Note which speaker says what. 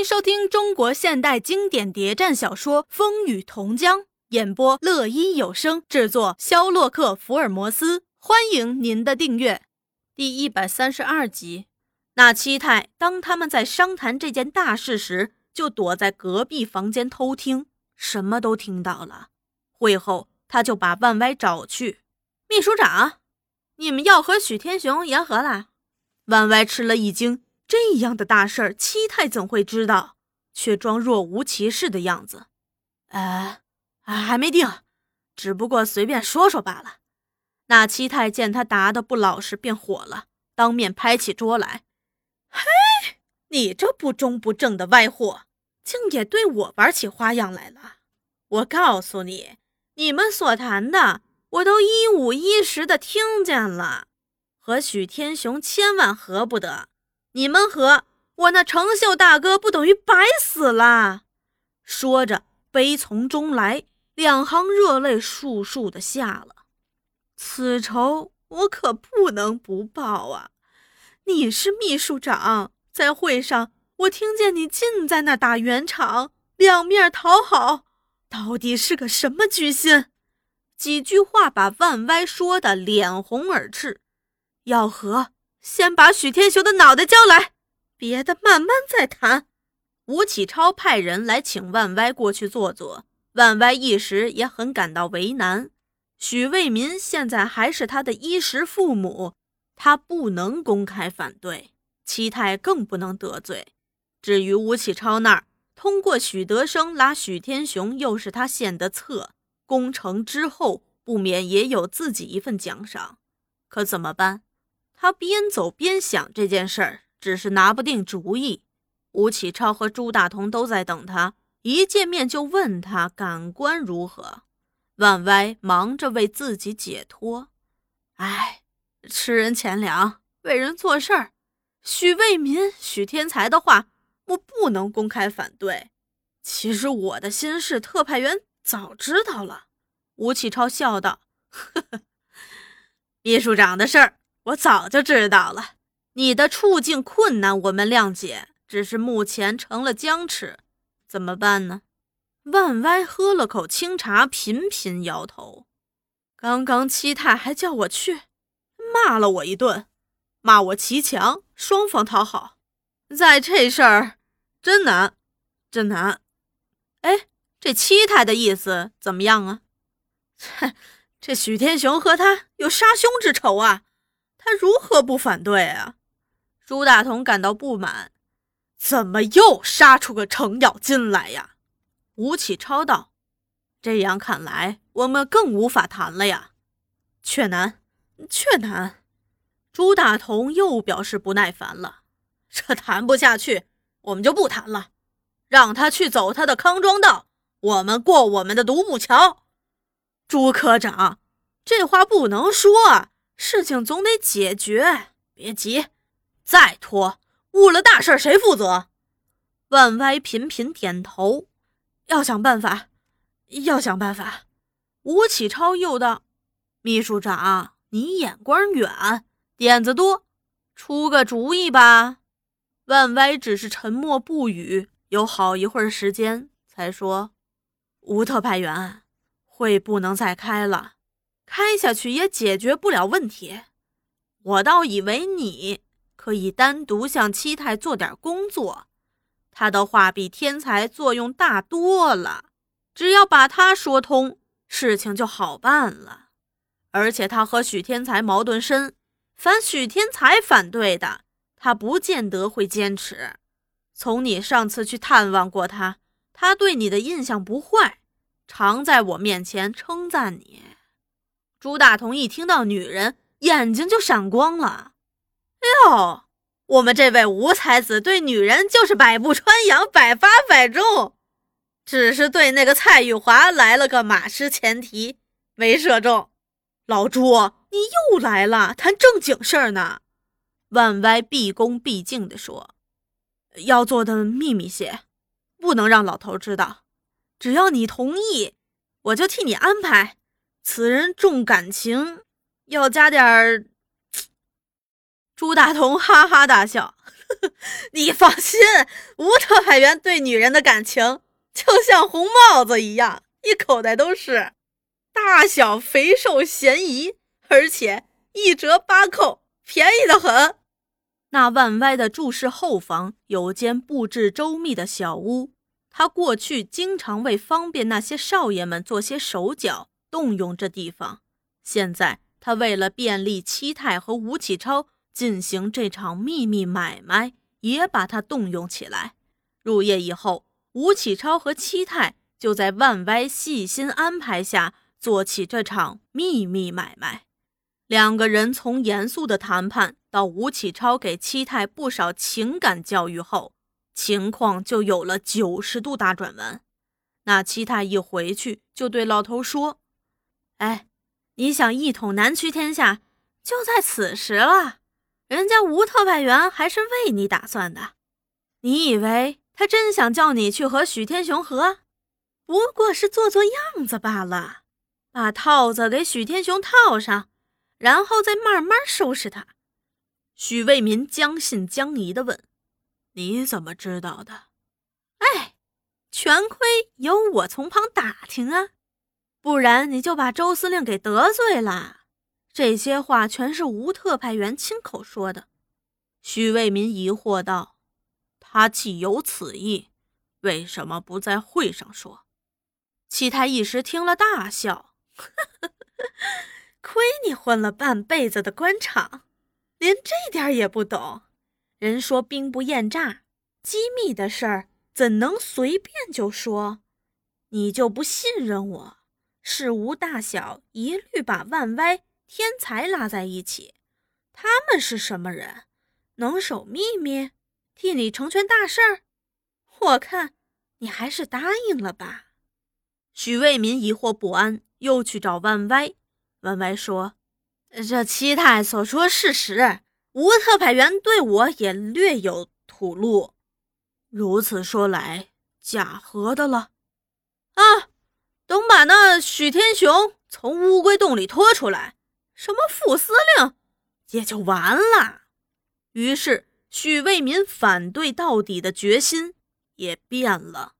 Speaker 1: 迎收听中国现代经典谍战小说《风雨同江》，演播乐音有声制作，肖洛克福尔摩斯。欢迎您的订阅。第一百三十二集，那七太当他们在商谈这件大事时，就躲在隔壁房间偷听，什么都听到了。会后，他就把万歪找去。秘书长，你们要和许天雄言和了？万歪吃了一惊。这样的大事儿，七太怎会知道？却装若无其事的样子。呃，还没定，只不过随便说说罢了。那七太见他答得不老实，便火了，当面拍起桌来：“嘿，你这不忠不正的歪货，竟也对我玩起花样来了！我告诉你，你们所谈的，我都一五一十的听见了。和许天雄千万合不得。”你们和我那成秀大哥不等于白死了？说着，悲从中来，两行热泪簌簌的下了。此仇我可不能不报啊！你是秘书长，在会上我听见你尽在那打圆场，两面讨好，到底是个什么居心？几句话把万歪说的脸红耳赤，要和。先把许天雄的脑袋交来，别的慢慢再谈。吴启超派人来请万歪过去坐坐，万歪一时也很感到为难。许卫民现在还是他的衣食父母，他不能公开反对，七太更不能得罪。至于吴启超那儿，通过许德生拉许天雄，又是他献的策，攻城之后不免也有自己一份奖赏。可怎么办？他边走边想这件事儿，只是拿不定主意。吴启超和朱大同都在等他，一见面就问他感官如何。万歪忙着为自己解脱。哎，吃人钱粮，为人做事儿。许为民、许天才的话，我不能公开反对。其实我的心事，特派员早知道了。吴启超笑道：“呵呵，秘书长的事儿。”我早就知道了，你的处境困难，我们谅解，只是目前成了僵持，怎么办呢？万歪喝了口清茶，频频摇头。刚刚七太还叫我去，骂了我一顿，骂我骑墙，双方讨好，在这事儿真难，真难。哎，这七太的意思怎么样啊？哼，这许天雄和他有杀兄之仇啊！他如何不反对啊？朱大同感到不满，怎么又杀出个程咬金来呀？吴启超道：“这样看来，我们更无法谈了呀。”却难，却难。朱大同又表示不耐烦了：“这谈不下去，我们就不谈了，让他去走他的康庄道，我们过我们的独木桥。”朱科长，这话不能说啊。事情总得解决，别急，再拖误了大事谁负责？万歪频频点头，要想办法，要想办法。吴启超又道：“秘书长，你眼光远，点子多，出个主意吧。”万歪只是沉默不语，有好一会儿时间，才说：“吴特派员，会不能再开了。”开下去也解决不了问题，我倒以为你可以单独向七太做点工作。他的话比天才作用大多了，只要把他说通，事情就好办了。而且他和许天才矛盾深，凡许天才反对的，他不见得会坚持。从你上次去探望过他，他对你的印象不坏，常在我面前称赞你。朱大同一听到女人，眼睛就闪光了。哟，我们这位吴才子对女人就是百步穿杨，百发百中，只是对那个蔡玉华来了个马失前蹄，没射中。老朱，你又来了，谈正经事儿呢。万歪毕恭毕敬地说：“要做的秘密些，不能让老头知道。只要你同意，我就替你安排。”此人重感情，要加点儿。朱大同哈哈大笑：“ 你放心，吴特派员对女人的感情就像红帽子一样，一口袋都是，大小肥瘦咸宜，而且一折八扣，便宜的很。”那万歪的住室后房有间布置周密的小屋，他过去经常为方便那些少爷们做些手脚，动用这地方。现在他为了便利七太和吴启超。进行这场秘密买卖，也把他动用起来。入夜以后，吴启超和七太就在万歪细心安排下做起这场秘密买卖。两个人从严肃的谈判到吴启超给七太不少情感教育后，情况就有了九十度大转弯。那七太一回去就对老头说：“哎，你想一统南区天下，就在此时了。”人家吴特派员还是为你打算的，你以为他真想叫你去和许天雄和？不过是做做样子罢了，把套子给许天雄套上，然后再慢慢收拾他。许卫民将信将疑地问：“你怎么知道的？”哎，全亏有我从旁打听啊，不然你就把周司令给得罪了。这些话全是吴特派员亲口说的。许卫民疑惑道：“他既有此意，为什么不在会上说？”七太一时听了大笑：“ 亏你混了半辈子的官场，连这点也不懂。人说兵不厌诈，机密的事儿怎能随便就说？你就不信任我？事无大小，一律把万歪。”天才拉在一起，他们是什么人？能守秘密，替你成全大事儿？我看你还是答应了吧。许卫民疑惑不安，又去找万歪。万歪说：“这七太所说事实，吴特派员对我也略有吐露。如此说来，假何的了？啊，等把那许天雄从乌龟洞里拖出来。”什么副司令，也就完了。于是许卫民反对到底的决心也变了。